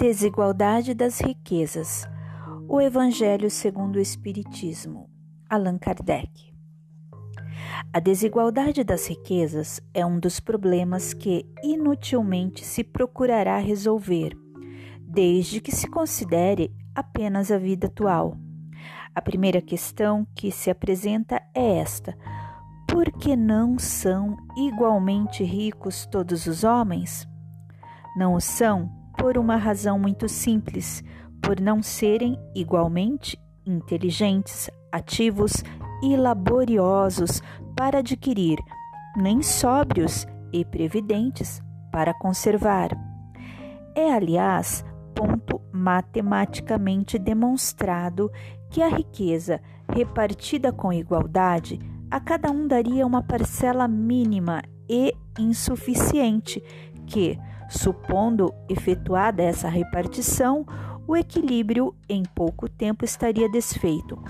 Desigualdade das riquezas. O Evangelho segundo o Espiritismo. Allan Kardec. A desigualdade das riquezas é um dos problemas que inutilmente se procurará resolver, desde que se considere apenas a vida atual. A primeira questão que se apresenta é esta: por que não são igualmente ricos todos os homens? Não o são por uma razão muito simples, por não serem igualmente inteligentes, ativos e laboriosos para adquirir, nem sóbrios e previdentes para conservar. É, aliás, ponto matematicamente demonstrado que a riqueza repartida com igualdade a cada um daria uma parcela mínima e insuficiente que, Supondo efetuada essa repartição, o equilíbrio em pouco tempo estaria desfeito,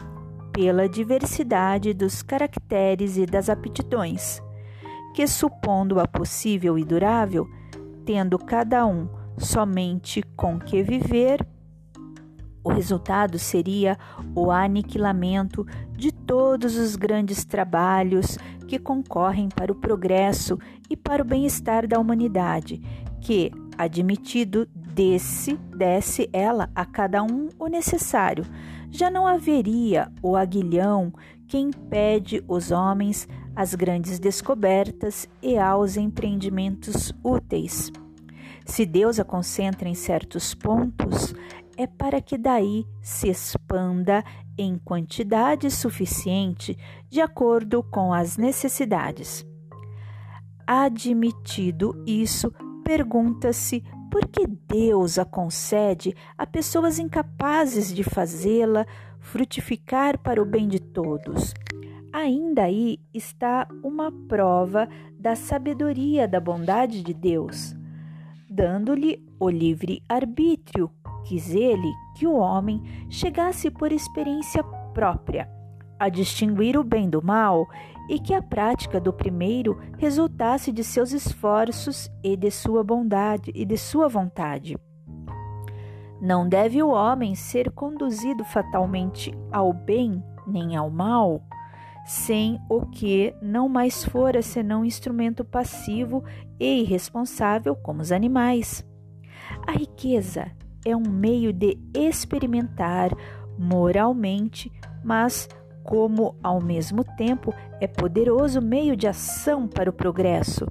pela diversidade dos caracteres e das aptidões, que, supondo-a possível e durável, tendo cada um somente com que viver, o resultado seria o aniquilamento de todos os grandes trabalhos que concorrem para o progresso e para o bem-estar da humanidade que, admitido, desse, desse ela a cada um o necessário. Já não haveria o aguilhão que impede os homens às grandes descobertas e aos empreendimentos úteis. Se Deus a concentra em certos pontos, é para que daí se expanda em quantidade suficiente de acordo com as necessidades. Admitido isso, Pergunta-se por que Deus a concede a pessoas incapazes de fazê-la frutificar para o bem de todos. Ainda aí está uma prova da sabedoria da bondade de Deus. Dando-lhe o livre arbítrio, quis ele que o homem chegasse por experiência própria a distinguir o bem do mal e que a prática do primeiro resultasse de seus esforços e de sua bondade e de sua vontade. Não deve o homem ser conduzido fatalmente ao bem nem ao mal, sem o que não mais fora senão instrumento passivo e irresponsável como os animais. A riqueza é um meio de experimentar moralmente, mas como, ao mesmo tempo, é poderoso meio de ação para o progresso.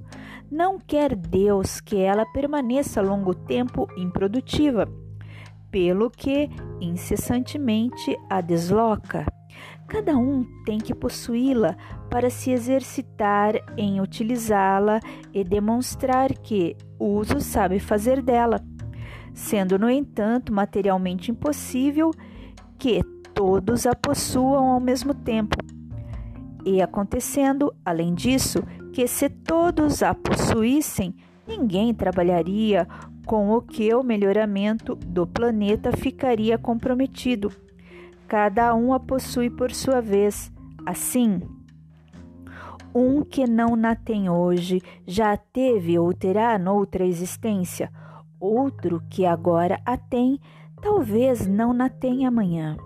Não quer Deus que ela permaneça longo tempo improdutiva, pelo que incessantemente a desloca. Cada um tem que possuí-la para se exercitar em utilizá-la e demonstrar que uso sabe fazer dela, sendo, no entanto, materialmente impossível que todos a possuam ao mesmo tempo. E acontecendo, além disso, que se todos a possuíssem, ninguém trabalharia com o que o melhoramento do planeta ficaria comprometido. Cada um a possui por sua vez. Assim, um que não na tem hoje já a teve ou terá noutra existência. Outro que agora a tem, talvez não na tenha amanhã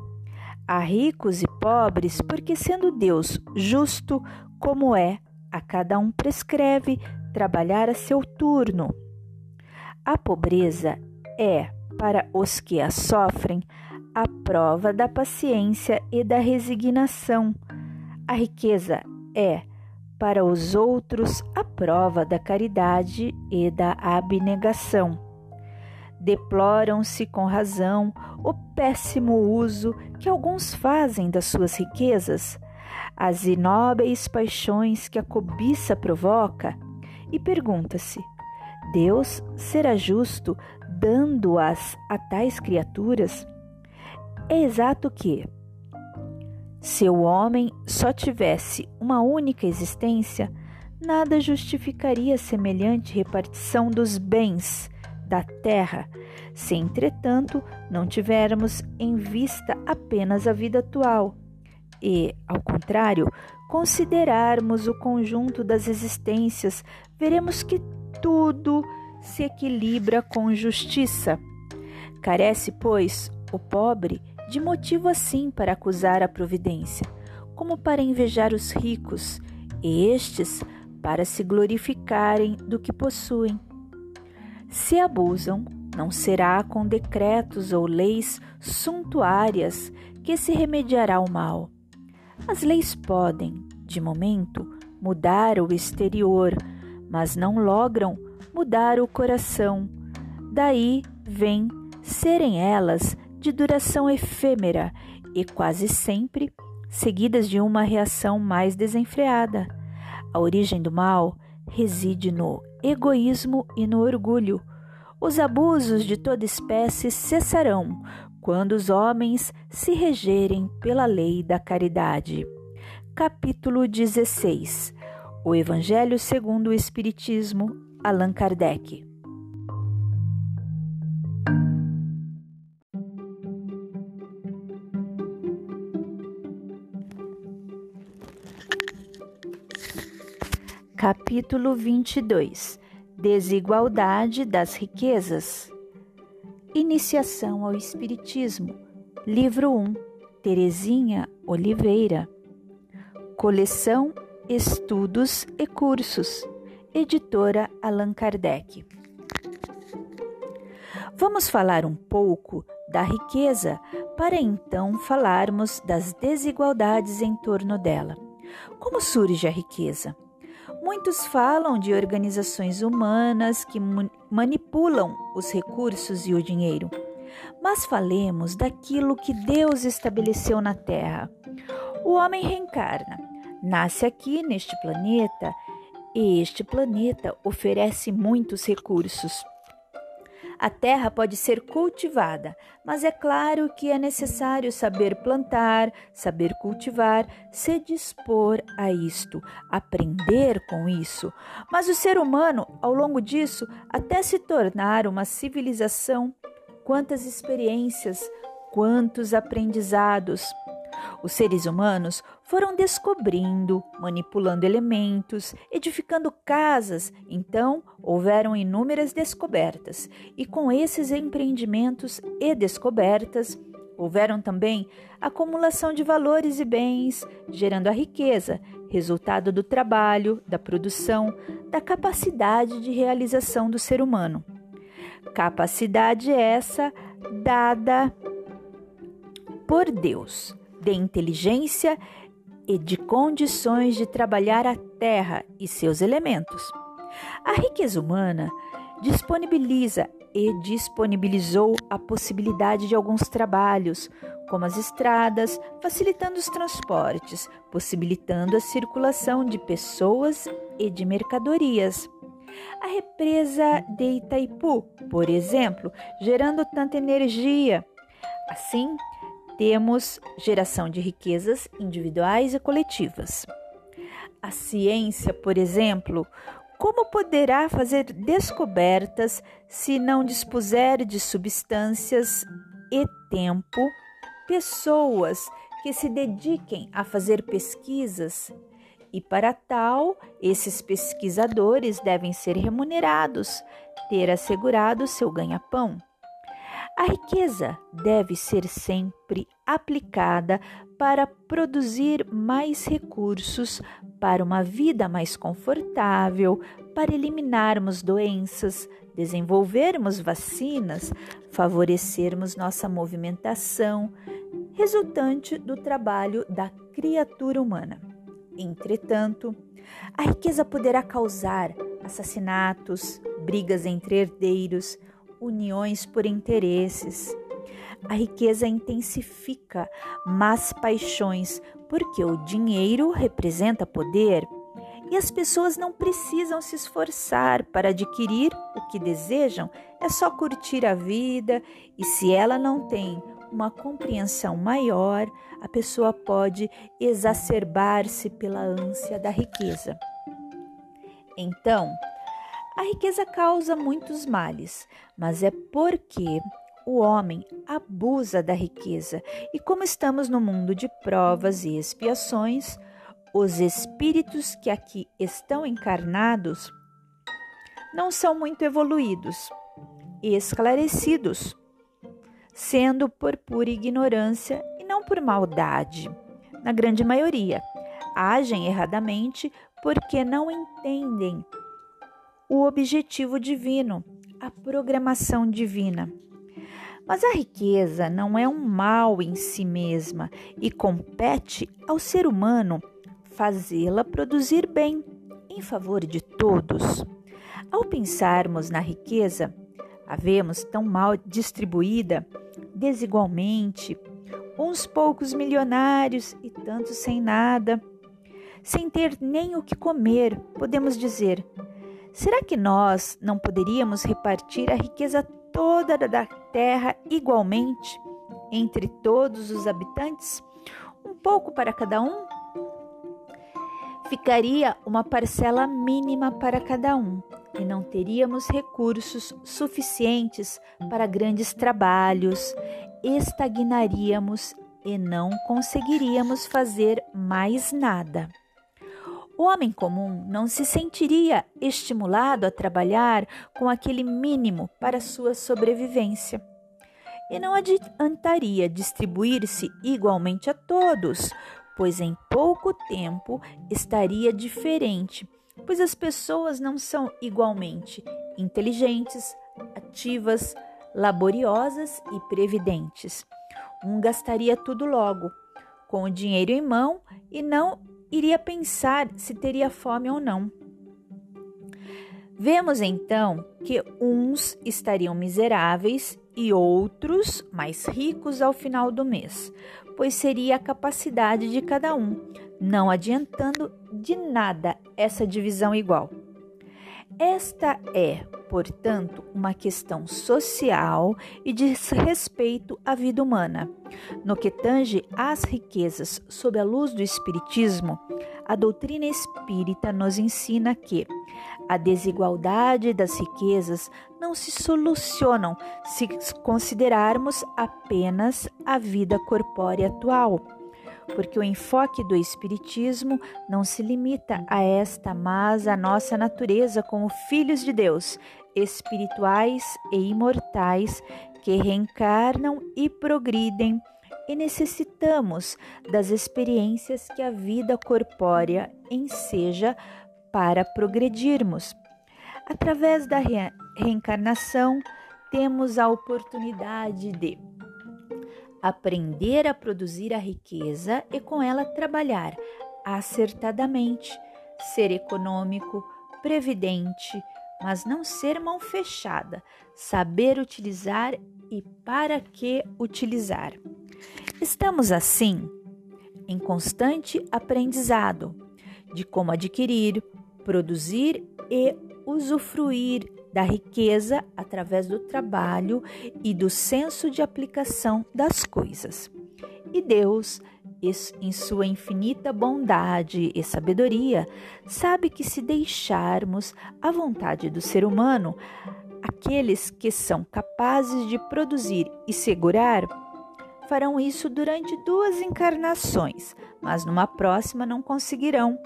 a ricos e pobres, porque sendo Deus justo como é, a cada um prescreve trabalhar a seu turno. A pobreza é, para os que a sofrem, a prova da paciência e da resignação. A riqueza é, para os outros, a prova da caridade e da abnegação. Deploram-se com razão o péssimo uso que alguns fazem das suas riquezas, as inóbeis paixões que a cobiça provoca, e pergunta-se: Deus será justo dando-as a tais criaturas? É exato que, se o homem só tivesse uma única existência, nada justificaria semelhante repartição dos bens da terra, se entretanto não tivermos em vista apenas a vida atual e, ao contrário, considerarmos o conjunto das existências, veremos que tudo se equilibra com justiça. Carece, pois, o pobre de motivo assim para acusar a providência, como para invejar os ricos, e estes para se glorificarem do que possuem. Se abusam, não será com decretos ou leis suntuárias que se remediará o mal. As leis podem, de momento, mudar o exterior, mas não logram mudar o coração. Daí vem serem elas de duração efêmera e quase sempre seguidas de uma reação mais desenfreada. A origem do mal reside no egoísmo e no orgulho. Os abusos de toda espécie cessarão quando os homens se regerem pela lei da caridade. Capítulo 16 O Evangelho segundo o Espiritismo, Allan Kardec. Capítulo 22 Desigualdade das riquezas. Iniciação ao Espiritismo. Livro 1. Terezinha Oliveira. Coleção Estudos e Cursos. Editora Allan Kardec. Vamos falar um pouco da riqueza para então falarmos das desigualdades em torno dela. Como surge a riqueza? Muitos falam de organizações humanas que manipulam os recursos e o dinheiro. Mas falemos daquilo que Deus estabeleceu na Terra. O homem reencarna, nasce aqui neste planeta e este planeta oferece muitos recursos. A terra pode ser cultivada, mas é claro que é necessário saber plantar, saber cultivar, se dispor a isto, aprender com isso. Mas o ser humano, ao longo disso, até se tornar uma civilização, quantas experiências, quantos aprendizados. Os seres humanos foram descobrindo, manipulando elementos, edificando casas, então houveram inúmeras descobertas, e com esses empreendimentos e descobertas, houveram também acumulação de valores e bens, gerando a riqueza, resultado do trabalho, da produção, da capacidade de realização do ser humano. Capacidade essa dada por Deus de inteligência e de condições de trabalhar a terra e seus elementos. A riqueza humana disponibiliza e disponibilizou a possibilidade de alguns trabalhos, como as estradas, facilitando os transportes, possibilitando a circulação de pessoas e de mercadorias. A represa de Itaipu, por exemplo, gerando tanta energia. Assim, temos geração de riquezas individuais e coletivas. A ciência, por exemplo, como poderá fazer descobertas se não dispuser de substâncias e tempo, pessoas que se dediquem a fazer pesquisas? E para tal, esses pesquisadores devem ser remunerados, ter assegurado seu ganha-pão. A riqueza deve ser sempre aplicada para produzir mais recursos para uma vida mais confortável, para eliminarmos doenças, desenvolvermos vacinas, favorecermos nossa movimentação, resultante do trabalho da criatura humana. Entretanto, a riqueza poderá causar assassinatos, brigas entre herdeiros, uniões por interesses. A riqueza intensifica más paixões, porque o dinheiro representa poder e as pessoas não precisam se esforçar para adquirir o que desejam, é só curtir a vida e se ela não tem uma compreensão maior, a pessoa pode exacerbar-se pela ânsia da riqueza. Então, a riqueza causa muitos males, mas é porque o homem abusa da riqueza. E como estamos no mundo de provas e expiações, os espíritos que aqui estão encarnados não são muito evoluídos e esclarecidos. sendo por pura ignorância e não por maldade. Na grande maioria, agem erradamente porque não entendem o objetivo divino, a programação divina. Mas a riqueza não é um mal em si mesma e compete ao ser humano fazê-la produzir bem em favor de todos. Ao pensarmos na riqueza, a vemos tão mal distribuída, desigualmente, uns poucos milionários e tantos sem nada, sem ter nem o que comer, podemos dizer: será que nós não poderíamos repartir a riqueza toda da terra igualmente entre todos os habitantes? Um pouco para cada um? Ficaria uma parcela mínima para cada um e não teríamos recursos suficientes para grandes trabalhos, estagnaríamos e não conseguiríamos fazer mais nada. O homem comum não se sentiria estimulado a trabalhar com aquele mínimo para sua sobrevivência. E não adiantaria distribuir-se igualmente a todos, pois em pouco tempo estaria diferente, pois as pessoas não são igualmente inteligentes, ativas, laboriosas e previdentes. Um gastaria tudo logo, com o dinheiro em mão, e não iria pensar se teria fome ou não. Vemos então que uns estariam miseráveis e outros mais ricos ao final do mês, pois seria a capacidade de cada um, não adiantando de nada essa divisão igual. Esta é, portanto, uma questão social e diz respeito à vida humana. No que tange às riquezas sob a luz do Espiritismo, a doutrina espírita nos ensina que a desigualdade das riquezas não se solucionam se considerarmos apenas a vida corpórea atual porque o enfoque do Espiritismo não se limita a esta, mas a nossa natureza como filhos de Deus, espirituais e imortais, que reencarnam e progridem, e necessitamos das experiências que a vida corpórea enseja para progredirmos. Através da re reencarnação, temos a oportunidade de aprender a produzir a riqueza e com ela trabalhar acertadamente, ser econômico, previdente, mas não ser mão fechada, saber utilizar e para que utilizar. Estamos assim em constante aprendizado de como adquirir, produzir e usufruir da riqueza através do trabalho e do senso de aplicação das coisas. E Deus, em sua infinita bondade e sabedoria, sabe que se deixarmos à vontade do ser humano, aqueles que são capazes de produzir e segurar, farão isso durante duas encarnações, mas numa próxima não conseguirão,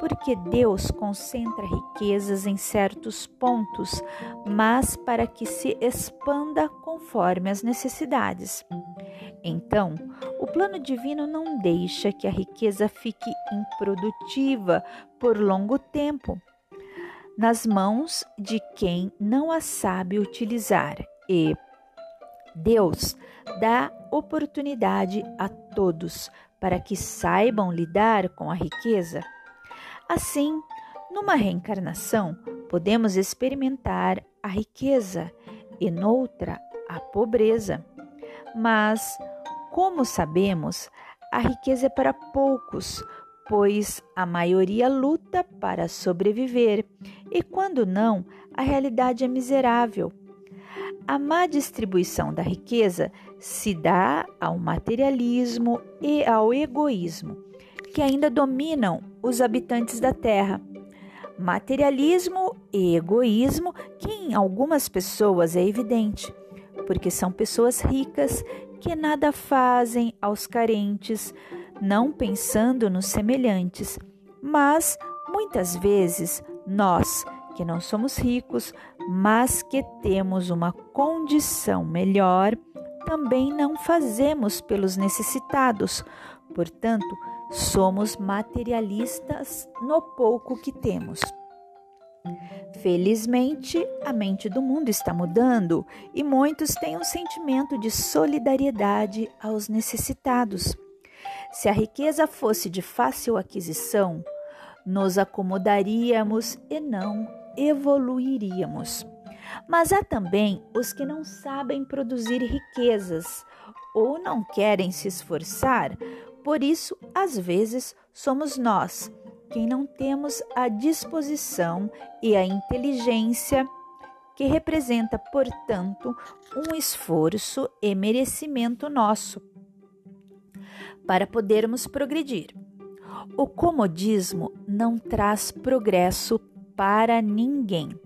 porque Deus concentra riquezas em certos pontos, mas para que se expanda conforme as necessidades. Então, o plano divino não deixa que a riqueza fique improdutiva por longo tempo nas mãos de quem não a sabe utilizar e Deus dá oportunidade a todos para que saibam lidar com a riqueza Assim, numa reencarnação, podemos experimentar a riqueza e noutra a pobreza. Mas, como sabemos, a riqueza é para poucos, pois a maioria luta para sobreviver e, quando não, a realidade é miserável. A má distribuição da riqueza se dá ao materialismo e ao egoísmo, que ainda dominam os habitantes da Terra. Materialismo e egoísmo, que em algumas pessoas é evidente, porque são pessoas ricas que nada fazem aos carentes, não pensando nos semelhantes. Mas muitas vezes nós, que não somos ricos, mas que temos uma condição melhor, também não fazemos pelos necessitados. Portanto, somos materialistas no pouco que temos. Felizmente, a mente do mundo está mudando e muitos têm um sentimento de solidariedade aos necessitados. Se a riqueza fosse de fácil aquisição, nos acomodaríamos e não evoluiríamos. Mas há também os que não sabem produzir riquezas ou não querem se esforçar, por isso, às vezes, somos nós quem não temos a disposição e a inteligência que representa, portanto, um esforço e merecimento nosso para podermos progredir. O comodismo não traz progresso para ninguém.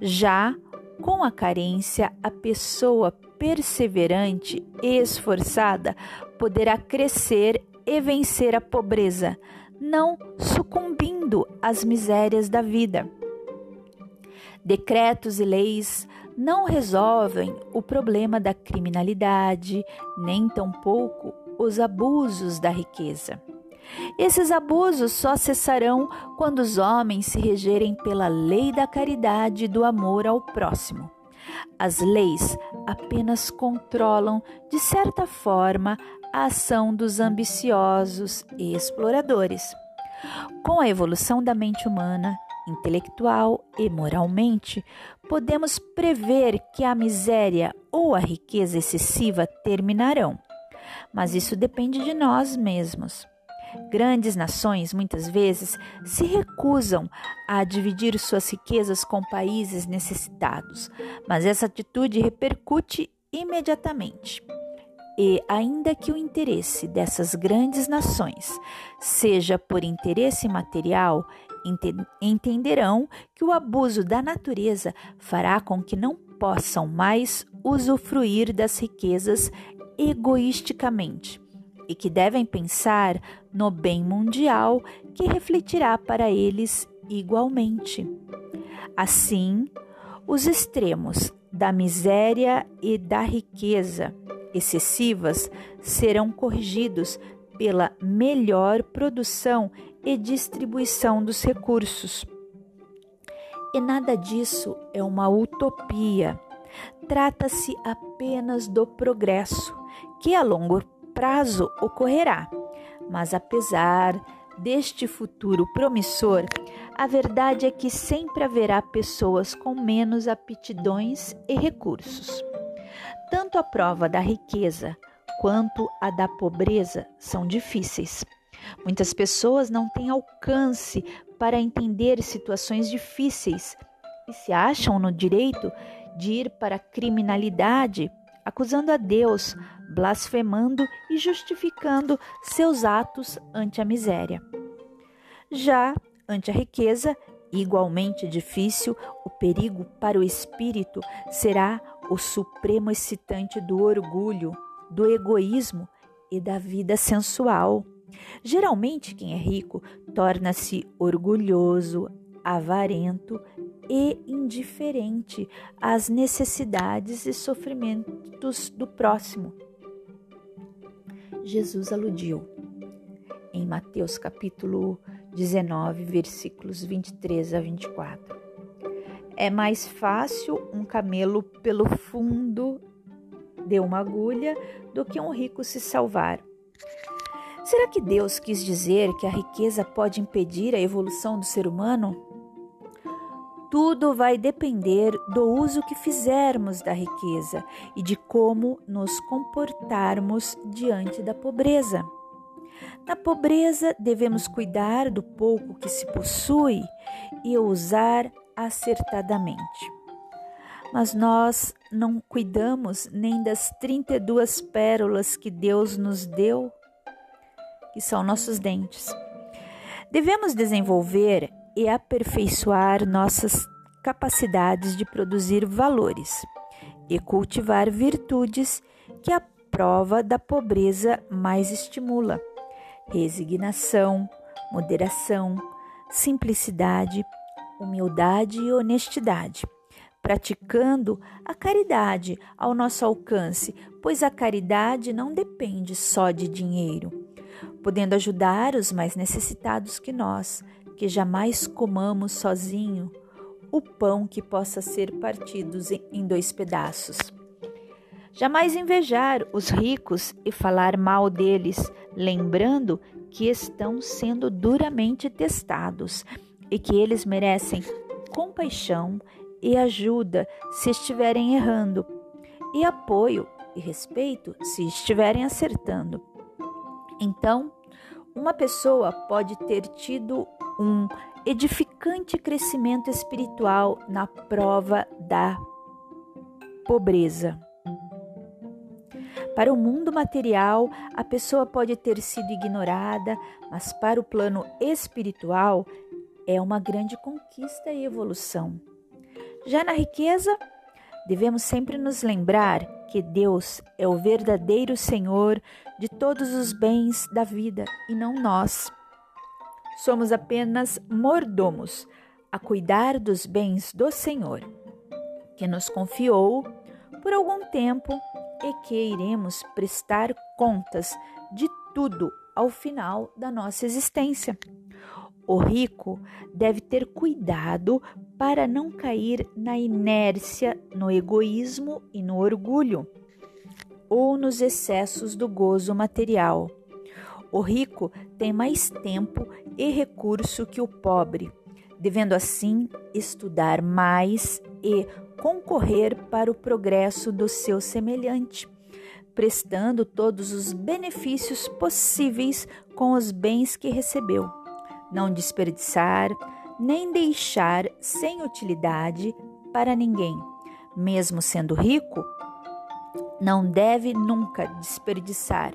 Já com a carência, a pessoa perseverante e esforçada poderá crescer e vencer a pobreza, não sucumbindo às misérias da vida. Decretos e leis não resolvem o problema da criminalidade, nem tampouco os abusos da riqueza. Esses abusos só cessarão quando os homens se regerem pela lei da caridade e do amor ao próximo. As leis apenas controlam, de certa forma, a ação dos ambiciosos e exploradores. Com a evolução da mente humana, intelectual e moralmente, podemos prever que a miséria ou a riqueza excessiva terminarão. Mas isso depende de nós mesmos. Grandes nações muitas vezes se recusam a dividir suas riquezas com países necessitados, mas essa atitude repercute imediatamente. E, ainda que o interesse dessas grandes nações seja por interesse material, entenderão que o abuso da natureza fará com que não possam mais usufruir das riquezas egoisticamente e que devem pensar no bem mundial que refletirá para eles igualmente. Assim, os extremos da miséria e da riqueza excessivas serão corrigidos pela melhor produção e distribuição dos recursos. E nada disso é uma utopia. Trata-se apenas do progresso, que a longo prazo ocorrerá. Mas apesar deste futuro promissor, a verdade é que sempre haverá pessoas com menos aptidões e recursos. Tanto a prova da riqueza quanto a da pobreza são difíceis. Muitas pessoas não têm alcance para entender situações difíceis e se acham no direito de ir para a criminalidade acusando a Deus, blasfemando e justificando seus atos ante a miséria. Já ante a riqueza, igualmente difícil, o perigo para o espírito será o supremo excitante do orgulho, do egoísmo e da vida sensual. Geralmente, quem é rico torna-se orgulhoso, avarento e indiferente às necessidades e sofrimentos do próximo. Jesus aludiu em Mateus capítulo 19, versículos 23 a 24. É mais fácil um camelo pelo fundo de uma agulha do que um rico se salvar. Será que Deus quis dizer que a riqueza pode impedir a evolução do ser humano? Tudo vai depender do uso que fizermos da riqueza e de como nos comportarmos diante da pobreza. Na pobreza, devemos cuidar do pouco que se possui e usar acertadamente. Mas nós não cuidamos nem das 32 pérolas que Deus nos deu, que são nossos dentes. Devemos desenvolver e aperfeiçoar nossas capacidades de produzir valores e cultivar virtudes que a prova da pobreza mais estimula: resignação, moderação, simplicidade, humildade e honestidade, praticando a caridade ao nosso alcance, pois a caridade não depende só de dinheiro, podendo ajudar os mais necessitados que nós, que jamais comamos sozinho o pão que possa ser partido em dois pedaços. Jamais invejar os ricos e falar mal deles, lembrando que estão sendo duramente testados e que eles merecem compaixão e ajuda se estiverem errando, e apoio e respeito se estiverem acertando. Então, uma pessoa pode ter tido um edificante crescimento espiritual na prova da pobreza. Para o mundo material, a pessoa pode ter sido ignorada, mas para o plano espiritual é uma grande conquista e evolução. Já na riqueza, devemos sempre nos lembrar que Deus é o verdadeiro Senhor de todos os bens da vida e não nós. Somos apenas mordomos a cuidar dos bens do Senhor, que nos confiou por algum tempo e que iremos prestar contas de tudo ao final da nossa existência. O rico deve ter cuidado para não cair na inércia, no egoísmo e no orgulho, ou nos excessos do gozo material. O rico tem mais tempo e recurso que o pobre, devendo assim estudar mais e concorrer para o progresso do seu semelhante, prestando todos os benefícios possíveis com os bens que recebeu. Não desperdiçar, nem deixar sem utilidade para ninguém. Mesmo sendo rico, não deve nunca desperdiçar,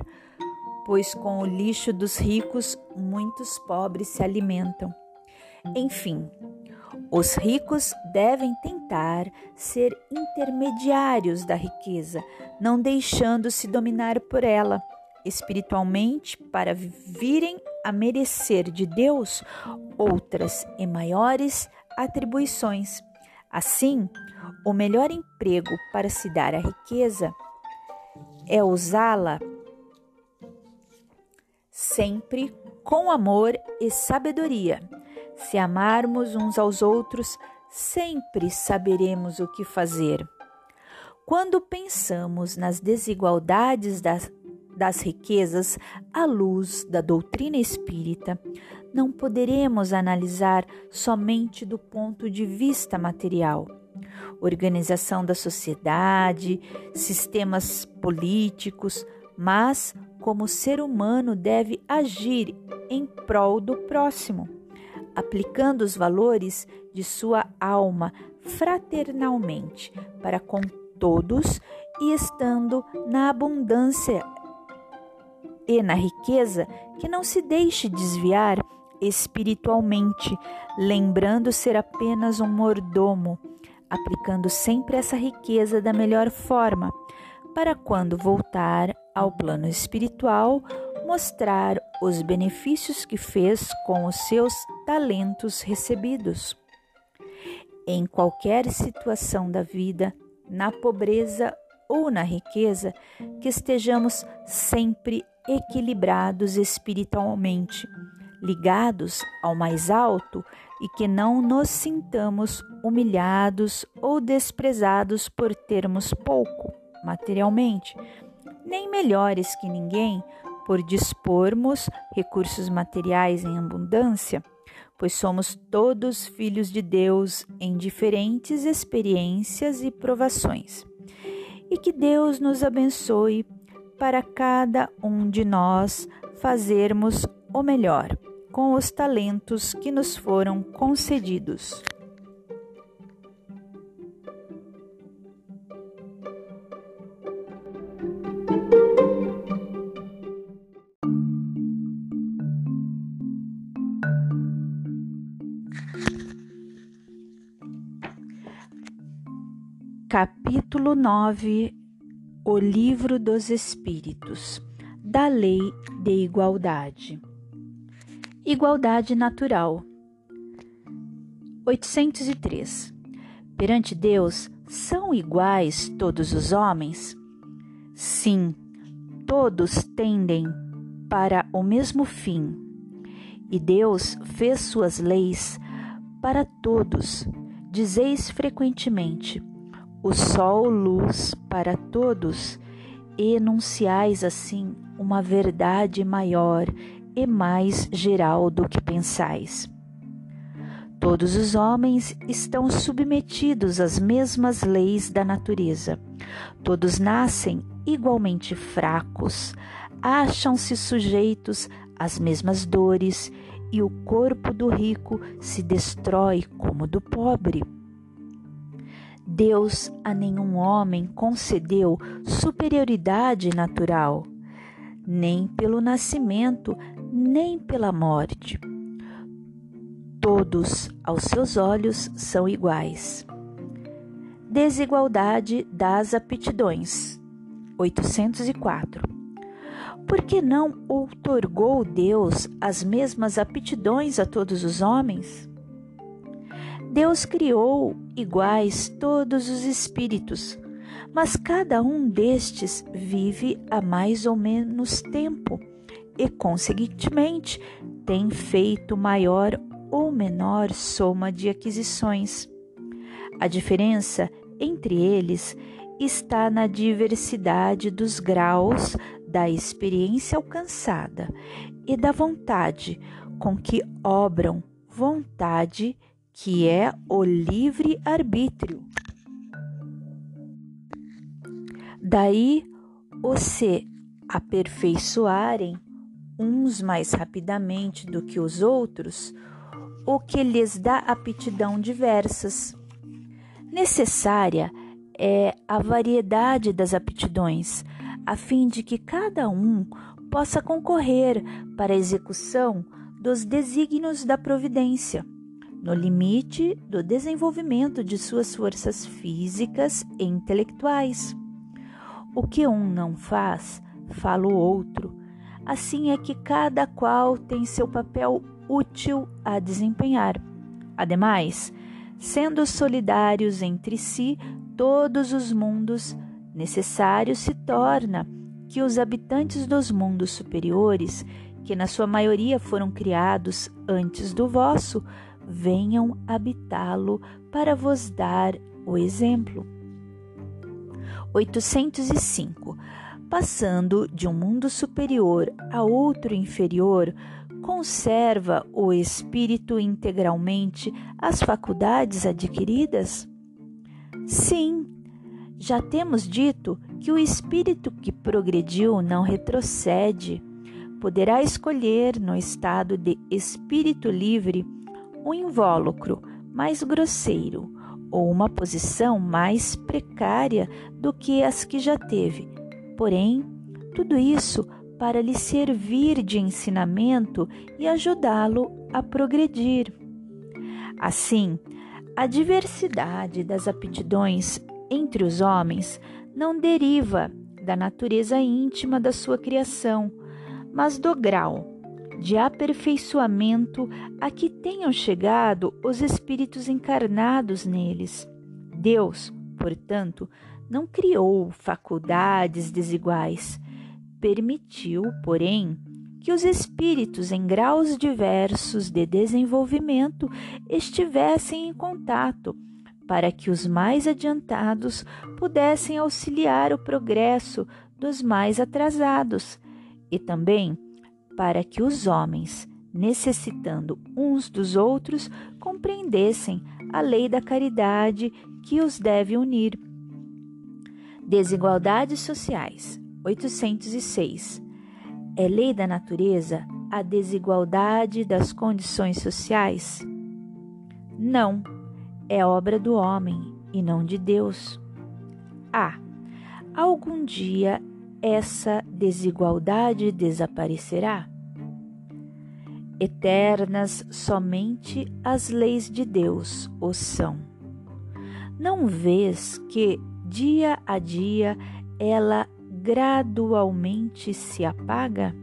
pois com o lixo dos ricos muitos pobres se alimentam. Enfim, os ricos devem tentar ser intermediários da riqueza, não deixando-se dominar por ela espiritualmente para virem a merecer de Deus outras e maiores atribuições. Assim, o melhor emprego para se dar a riqueza é usá-la sempre com amor e sabedoria se amarmos uns aos outros, sempre saberemos o que fazer. Quando pensamos nas desigualdades das, das riquezas à luz da doutrina espírita, não poderemos analisar somente do ponto de vista material. Organização da sociedade, sistemas políticos, mas como o ser humano deve agir em prol do próximo aplicando os valores de sua alma fraternalmente para com todos e estando na abundância e na riqueza que não se deixe desviar espiritualmente, lembrando ser apenas um mordomo, aplicando sempre essa riqueza da melhor forma, para quando voltar ao plano espiritual, mostrar os benefícios que fez com os seus talentos recebidos. Em qualquer situação da vida, na pobreza ou na riqueza, que estejamos sempre equilibrados espiritualmente, ligados ao mais alto e que não nos sintamos humilhados ou desprezados por termos pouco materialmente, nem melhores que ninguém por dispormos recursos materiais em abundância, pois somos todos filhos de Deus em diferentes experiências e provações. E que Deus nos abençoe para cada um de nós fazermos o melhor com os talentos que nos foram concedidos. Capítulo 9 O Livro dos Espíritos da Lei de Igualdade Igualdade Natural 803 Perante Deus, são iguais todos os homens? Sim, todos tendem para o mesmo fim. E Deus fez suas leis para todos. Dizeis frequentemente: o sol luz para todos, enunciais assim uma verdade maior e mais geral do que pensais. Todos os homens estão submetidos às mesmas leis da natureza. Todos nascem igualmente fracos, acham-se sujeitos às mesmas dores e o corpo do rico se destrói como do pobre. Deus a nenhum homem concedeu superioridade natural, nem pelo nascimento, nem pela morte Todos, aos seus olhos, são iguais. Desigualdade das aptidões. 804. Por que não outorgou Deus as mesmas aptidões a todos os homens? Deus criou iguais todos os espíritos, mas cada um destes vive há mais ou menos tempo e, consequentemente, tem feito maior ou menor soma de aquisições. A diferença entre eles está na diversidade dos graus da experiência alcançada e da vontade com que obram, vontade que é o livre arbítrio. Daí o se aperfeiçoarem uns mais rapidamente do que os outros, o que lhes dá aptidão diversas. Necessária é a variedade das aptidões, a fim de que cada um possa concorrer para a execução dos desígnios da providência, no limite do desenvolvimento de suas forças físicas e intelectuais. O que um não faz, fala o outro. Assim é que cada qual tem seu papel útil a desempenhar. Ademais, sendo solidários entre si todos os mundos, necessário se torna que os habitantes dos mundos superiores, que na sua maioria foram criados antes do vosso, venham habitá-lo para vos dar o exemplo. 805. Passando de um mundo superior a outro inferior, conserva o espírito integralmente as faculdades adquiridas? Sim, já temos dito que o espírito que progrediu não retrocede. Poderá escolher, no estado de espírito livre, um invólucro mais grosseiro ou uma posição mais precária do que as que já teve. Porém, tudo isso para lhe servir de ensinamento e ajudá-lo a progredir. Assim, a diversidade das aptidões entre os homens não deriva da natureza íntima da sua criação, mas do grau de aperfeiçoamento a que tenham chegado os espíritos encarnados neles. Deus, portanto, não criou faculdades desiguais, permitiu, porém, que os espíritos em graus diversos de desenvolvimento estivessem em contato, para que os mais adiantados pudessem auxiliar o progresso dos mais atrasados, e também para que os homens, necessitando uns dos outros, compreendessem a lei da caridade que os deve unir. Desigualdades sociais. 806. É lei da natureza a desigualdade das condições sociais? Não, é obra do homem e não de Deus. Ah, algum dia essa desigualdade desaparecerá? Eternas somente as leis de Deus o são. Não vês que, dia a dia, ela gradualmente se apaga?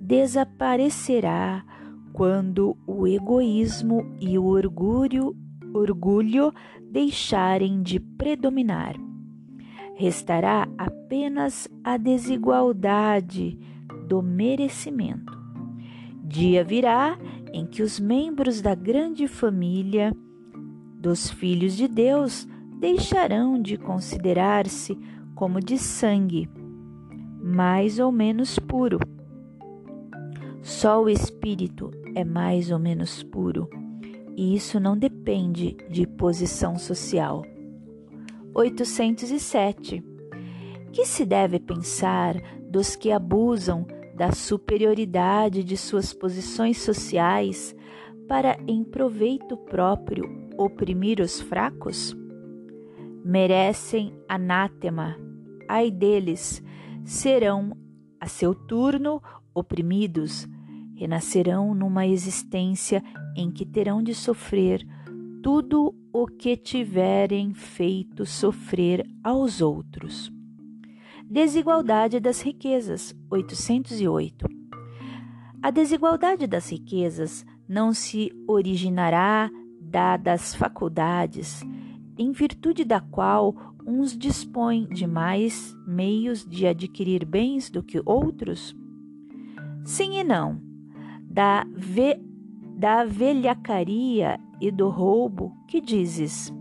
Desaparecerá quando o egoísmo e o orgulho orgulho deixarem de predominar. Restará apenas a desigualdade do merecimento. Dia virá em que os membros da grande família dos filhos de Deus deixarão de considerar-se como de sangue, mais ou menos puro. Só o espírito é mais ou menos puro, e isso não depende de posição social. 807. Que se deve pensar dos que abusam da superioridade de suas posições sociais para, em proveito próprio, oprimir os fracos? Merecem anátema, ai deles, serão, a seu turno, oprimidos, renascerão numa existência em que terão de sofrer tudo o que tiverem feito sofrer aos outros. Desigualdade das riquezas, 808. A desigualdade das riquezas não se originará dadas faculdades, em virtude da qual uns dispõem de mais meios de adquirir bens do que outros? Sim e não. Da, ve, da velhacaria e do roubo, que dizes?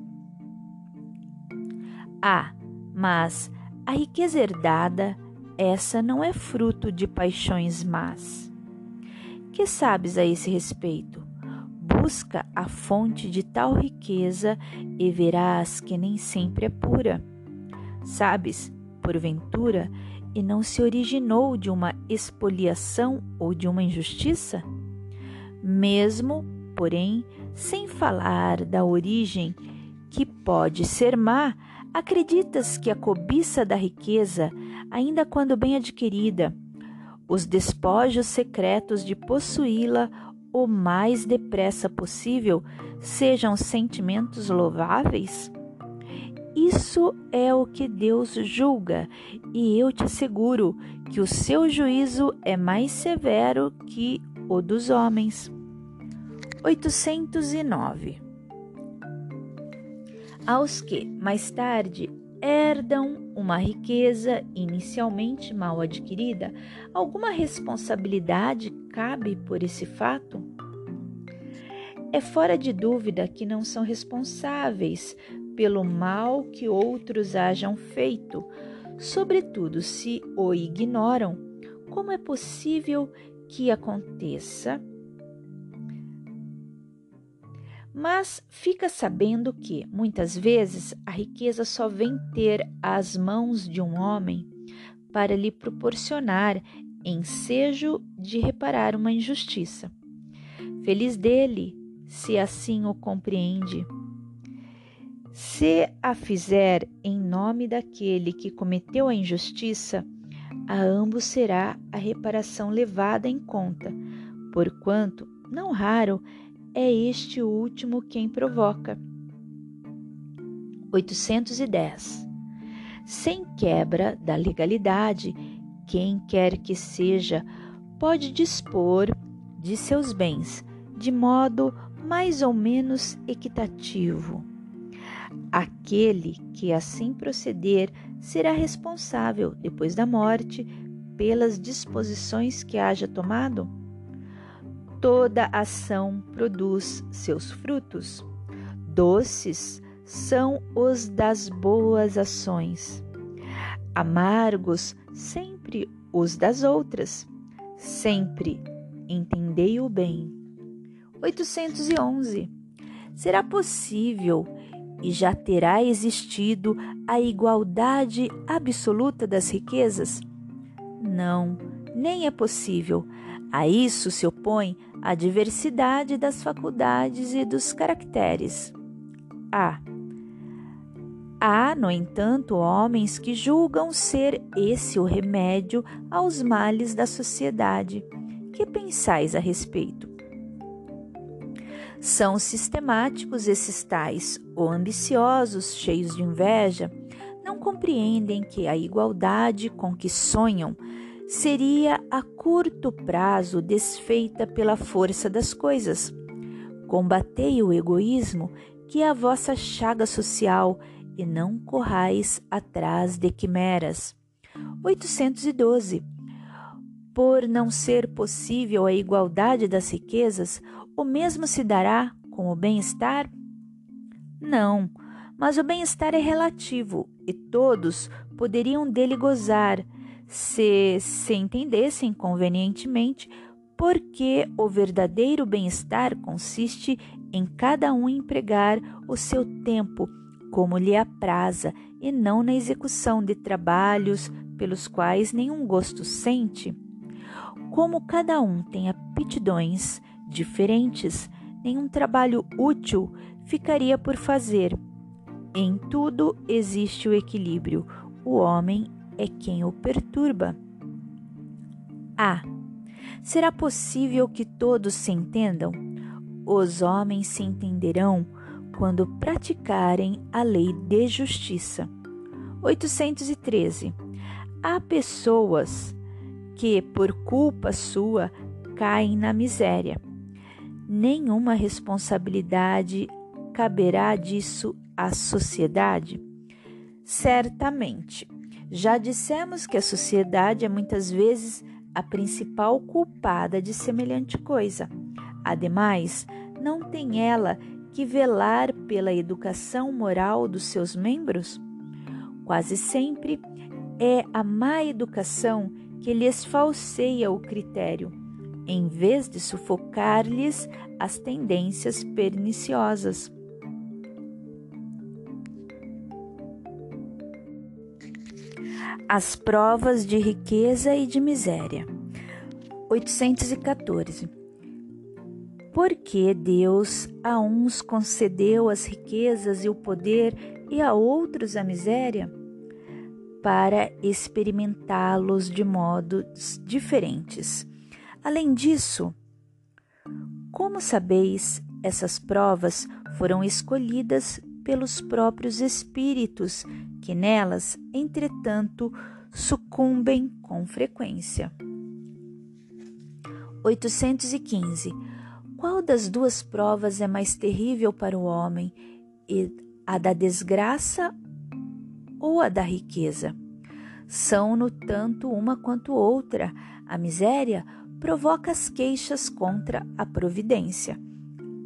Ah, mas a riqueza herdada, essa não é fruto de paixões más. Que sabes a esse respeito? Busca a fonte de tal riqueza e verás que nem sempre é pura. Sabes, porventura, e não se originou de uma expoliação ou de uma injustiça? Mesmo, porém, sem falar da origem que pode ser má, Acreditas que a cobiça da riqueza, ainda quando bem adquirida, os despojos secretos de possuí-la o mais depressa possível sejam sentimentos louváveis? Isso é o que Deus julga, e eu te asseguro que o seu juízo é mais severo que o dos homens. 809 aos que, mais tarde, herdam uma riqueza inicialmente mal adquirida, alguma responsabilidade cabe por esse fato? É fora de dúvida que não são responsáveis pelo mal que outros hajam feito, sobretudo se o ignoram. Como é possível que aconteça? Mas fica sabendo que, muitas vezes, a riqueza só vem ter às mãos de um homem para lhe proporcionar ensejo de reparar uma injustiça. Feliz dele, se assim o compreende. Se a fizer em nome daquele que cometeu a injustiça, a ambos será a reparação levada em conta, porquanto, não raro, é este último quem provoca. 810. Sem quebra da legalidade, quem quer que seja pode dispor de seus bens de modo mais ou menos equitativo. Aquele que assim proceder será responsável, depois da morte, pelas disposições que haja tomado? Toda ação produz seus frutos. Doces são os das boas ações. Amargos sempre os das outras. Sempre entendei o bem. 811. Será possível e já terá existido a igualdade absoluta das riquezas? Não, nem é possível. A isso se opõe a diversidade das faculdades e dos caracteres. A. Há, no entanto, homens que julgam ser esse o remédio aos males da sociedade. Que pensais a respeito? São sistemáticos esses tais, ou ambiciosos, cheios de inveja, não compreendem que a igualdade com que sonham seria a curto prazo desfeita pela força das coisas. Combatei o egoísmo que é a vossa chaga social, e não corrais atrás de quimeras. 812. Por não ser possível a igualdade das riquezas, o mesmo se dará com o bem-estar? Não, mas o bem-estar é relativo e todos poderiam dele gozar se se entendessem convenientemente, porque o verdadeiro bem-estar consiste em cada um empregar o seu tempo como lhe apraza e não na execução de trabalhos pelos quais nenhum gosto sente. Como cada um tem aptidões diferentes, nenhum trabalho útil ficaria por fazer. Em tudo existe o equilíbrio, o homem é quem o perturba. A. Será possível que todos se entendam? Os homens se entenderão quando praticarem a lei de justiça. 813. Há pessoas que, por culpa sua, caem na miséria. Nenhuma responsabilidade caberá disso à sociedade? Certamente. Já dissemos que a sociedade é muitas vezes a principal culpada de semelhante coisa. Ademais, não tem ela que velar pela educação moral dos seus membros? Quase sempre é a má educação que lhes falseia o critério, em vez de sufocar-lhes as tendências perniciosas. As provas de riqueza e de miséria. 814 porque Deus a uns concedeu as riquezas e o poder e a outros a miséria? Para experimentá-los de modos diferentes. Além disso, como sabeis, essas provas foram escolhidas pelos próprios espíritos, que nelas, entretanto, sucumbem com frequência. 815 qual das duas provas é mais terrível para o homem, a da desgraça ou a da riqueza? São, no tanto, uma quanto outra. A miséria provoca as queixas contra a providência.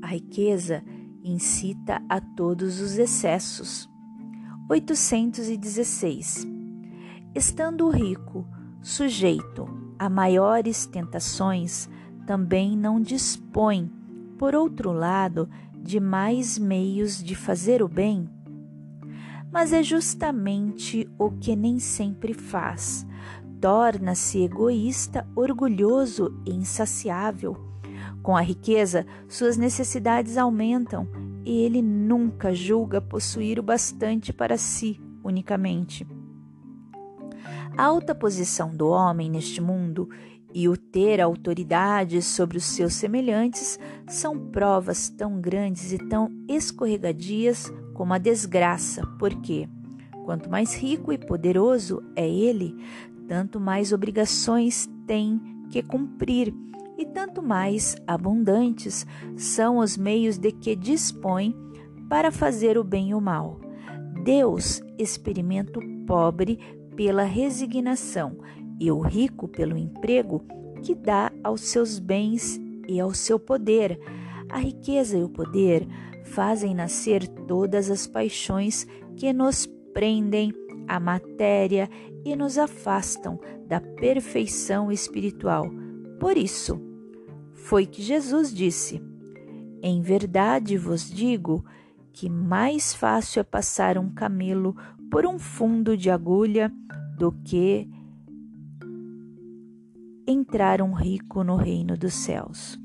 A riqueza incita a todos os excessos. 816. Estando o rico sujeito a maiores tentações, também não dispõe, por outro lado, de mais meios de fazer o bem? Mas é justamente o que nem sempre faz. Torna-se egoísta, orgulhoso e insaciável. Com a riqueza, suas necessidades aumentam e ele nunca julga possuir o bastante para si unicamente. A alta posição do homem neste mundo e o ter autoridade sobre os seus semelhantes são provas tão grandes e tão escorregadias como a desgraça, porque quanto mais rico e poderoso é ele, tanto mais obrigações tem que cumprir, e tanto mais abundantes são os meios de que dispõe para fazer o bem e o mal. Deus experimenta o pobre pela resignação e o rico pelo emprego que dá aos seus bens e ao seu poder. A riqueza e o poder fazem nascer todas as paixões que nos prendem à matéria e nos afastam da perfeição espiritual. Por isso, foi que Jesus disse: Em verdade vos digo que mais fácil é passar um camelo por um fundo de agulha do que entrar um rico no reino dos céus.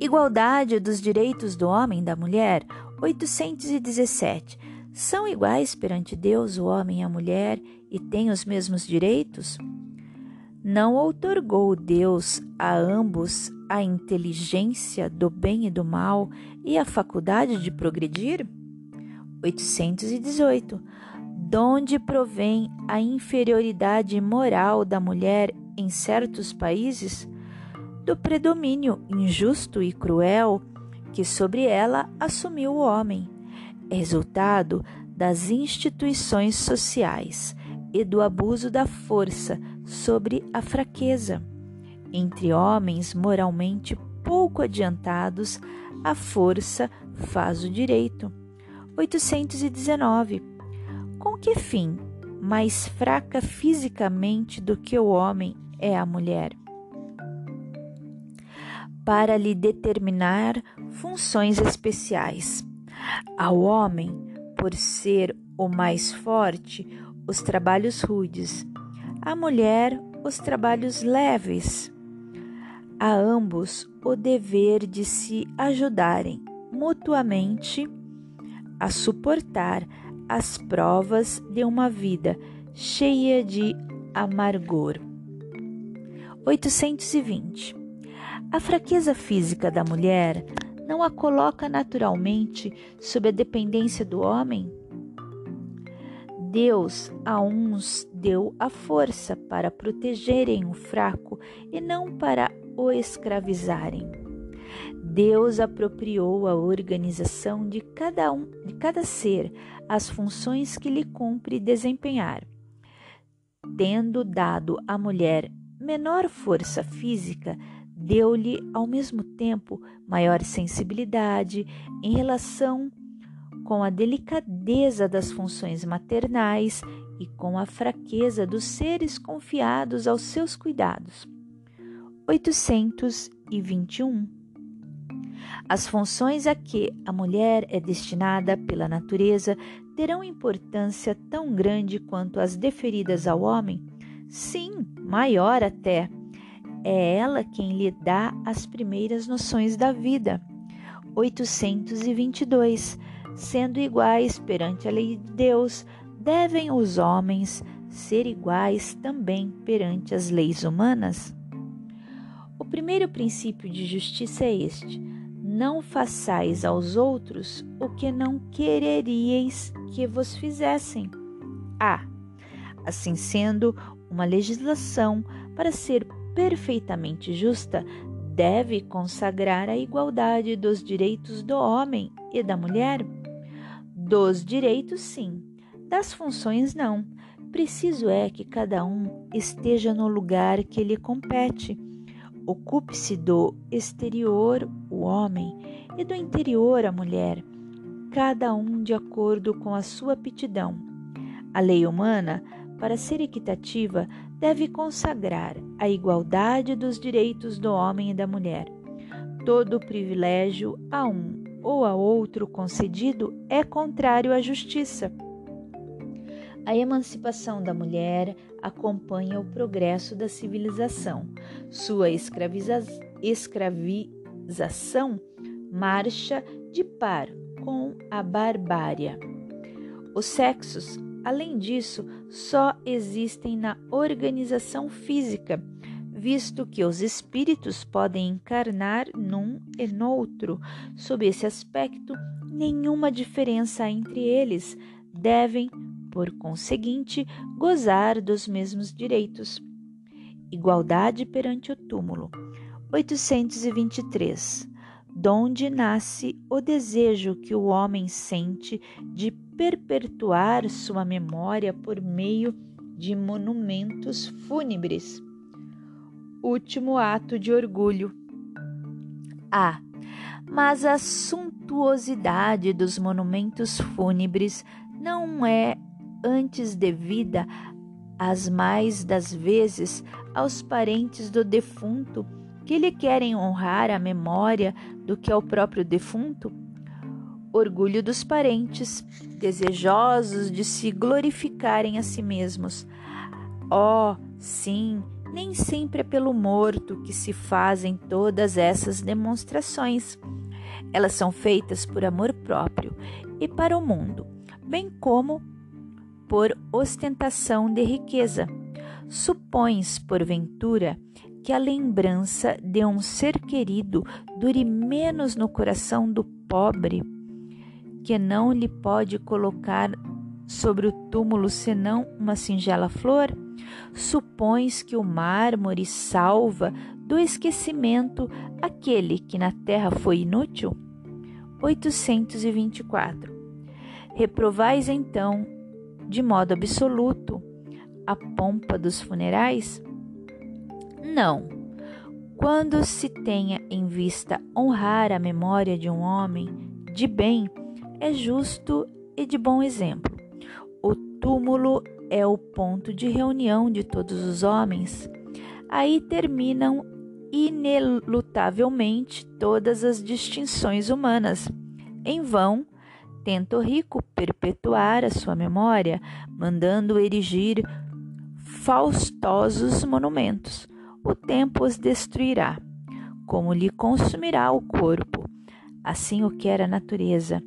Igualdade dos direitos do homem e da mulher, 817. São iguais perante Deus o homem e a mulher e têm os mesmos direitos? Não outorgou Deus a ambos a inteligência do bem e do mal e a faculdade de progredir? 818 donde provém a inferioridade moral da mulher em certos países? Do predomínio injusto e cruel que sobre ela assumiu o homem. Resultado das instituições sociais e do abuso da força sobre a fraqueza. Entre homens moralmente pouco adiantados, a força faz o direito. 819. Com que fim? Mais fraca fisicamente do que o homem é a mulher. Para lhe determinar funções especiais. Ao homem, por ser o mais forte, os trabalhos rudes, à mulher, os trabalhos leves. A ambos o dever de se ajudarem mutuamente a suportar as provas de uma vida cheia de amargor. 820. A fraqueza física da mulher não a coloca naturalmente sob a dependência do homem? Deus a uns deu a força para protegerem o fraco e não para o escravizarem. Deus apropriou a organização de cada um, de cada ser, as funções que lhe cumpre desempenhar. Tendo dado à mulher menor força física, deu-lhe ao mesmo tempo maior sensibilidade em relação com a delicadeza das funções maternais e com a fraqueza dos seres confiados aos seus cuidados. 821. As funções a que a mulher é destinada pela natureza terão importância tão grande quanto as deferidas ao homem? Sim, maior até. É ela quem lhe dá as primeiras noções da vida. 822. Sendo iguais perante a lei de Deus, devem os homens ser iguais também perante as leis humanas? O primeiro princípio de justiça é este: não façais aos outros o que não quereríeis que vos fizessem. A. Assim sendo, uma legislação, para ser perfeitamente justa, deve consagrar a igualdade dos direitos do homem e da mulher. Dos direitos, sim, das funções, não. Preciso é que cada um esteja no lugar que lhe compete. Ocupe-se do exterior, o homem, e do interior, a mulher, cada um de acordo com a sua aptidão. A lei humana para ser equitativa, deve consagrar a igualdade dos direitos do homem e da mulher. Todo privilégio a um ou a outro concedido é contrário à justiça. A emancipação da mulher acompanha o progresso da civilização. Sua escraviza escravização marcha de par com a barbárie. Os sexos Além disso, só existem na organização física, visto que os espíritos podem encarnar num e noutro. Sob esse aspecto, nenhuma diferença entre eles devem, por conseguinte, gozar dos mesmos direitos. Igualdade perante o túmulo. 823. Donde nasce o desejo que o homem sente de perpetuar sua memória por meio de monumentos fúnebres. Último ato de orgulho. A. Mas a suntuosidade dos monumentos fúnebres não é antes devida, as mais das vezes, aos parentes do defunto que lhe querem honrar a memória do que ao próprio defunto? orgulho dos parentes, desejosos de se glorificarem a si mesmos. Oh, sim, nem sempre é pelo morto que se fazem todas essas demonstrações. Elas são feitas por amor próprio e para o mundo, bem como por ostentação de riqueza. Supões, porventura, que a lembrança de um ser querido dure menos no coração do pobre que não lhe pode colocar sobre o túmulo senão uma singela flor? Supões que o mármore salva do esquecimento aquele que na terra foi inútil? 824. Reprovais então, de modo absoluto, a pompa dos funerais? Não. Quando se tenha em vista honrar a memória de um homem de bem, é justo e de bom exemplo. Túmulo é o ponto de reunião de todos os homens. Aí terminam inelutavelmente todas as distinções humanas. Em vão, tenta o rico perpetuar a sua memória, mandando erigir faustosos monumentos. O tempo os destruirá, como lhe consumirá o corpo. Assim o quer a natureza.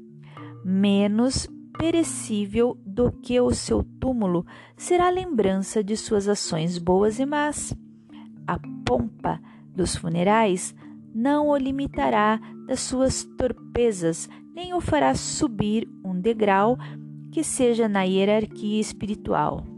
Menos perecível do que o seu túmulo será lembrança de suas ações boas e más. A pompa dos funerais não o limitará das suas torpezas, nem o fará subir um degrau que seja na hierarquia espiritual.